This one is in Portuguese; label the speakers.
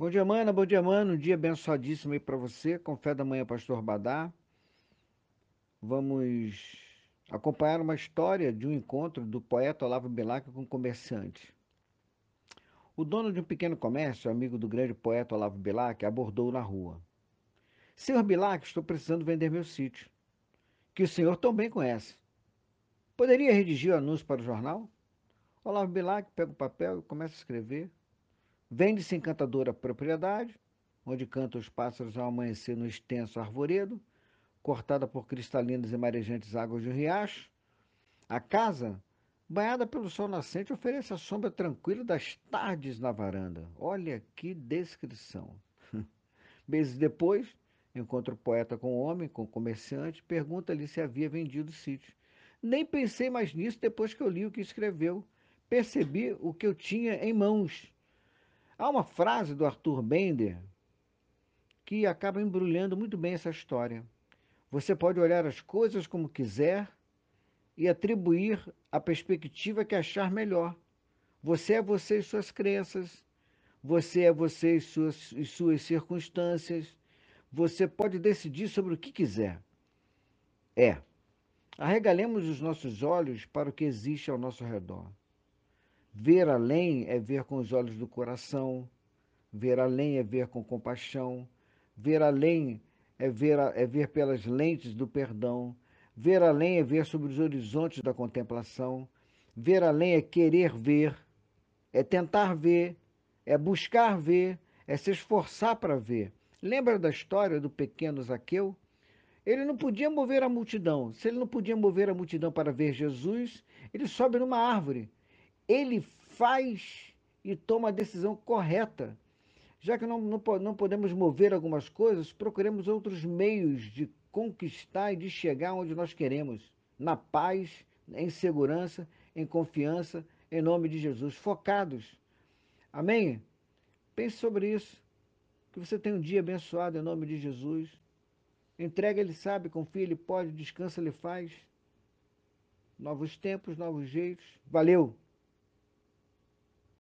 Speaker 1: Bom dia, mana, bom dia, mano. Um dia abençoadíssimo aí para você, com fé da manhã, Pastor Badá. Vamos acompanhar uma história de um encontro do poeta Olavo Bilac com um comerciante. O dono de um pequeno comércio, amigo do grande poeta Olavo Bilac, abordou na rua. Senhor Bilac, estou precisando vender meu sítio, que o senhor também conhece. Poderia redigir o anúncio para o jornal? Olavo Bilac pega o papel e começa a escrever. Vende-se encantadora propriedade, onde cantam os pássaros ao amanhecer no extenso arvoredo, cortada por cristalinas e marejantes águas de um riacho. A casa, banhada pelo sol nascente, oferece a sombra tranquila das tardes na varanda. Olha que descrição. Meses depois, encontra o poeta com o homem, com o comerciante, pergunta-lhe se havia vendido o sítio. Nem pensei mais nisso depois que eu li o que escreveu. Percebi o que eu tinha em mãos Há uma frase do Arthur Bender que acaba embrulhando muito bem essa história. Você pode olhar as coisas como quiser e atribuir a perspectiva que achar melhor. Você é você e suas crenças, você é você e suas, e suas circunstâncias, você pode decidir sobre o que quiser. É, arregalemos os nossos olhos para o que existe ao nosso redor. Ver além é ver com os olhos do coração, ver além é ver com compaixão, ver além é ver, é ver pelas lentes do perdão, ver além é ver sobre os horizontes da contemplação, ver além é querer ver, é tentar ver, é buscar ver, é se esforçar para ver. Lembra da história do pequeno Zaqueu? Ele não podia mover a multidão. Se ele não podia mover a multidão para ver Jesus, ele sobe numa árvore ele faz e toma a decisão correta. Já que não, não, não podemos mover algumas coisas, procuremos outros meios de conquistar e de chegar onde nós queremos, na paz, em segurança, em confiança, em nome de Jesus, focados. Amém? Pense sobre isso. Que você tenha um dia abençoado em nome de Jesus. Entrega, Ele sabe, confia, Ele pode, descansa, Ele faz. Novos tempos, novos jeitos. Valeu!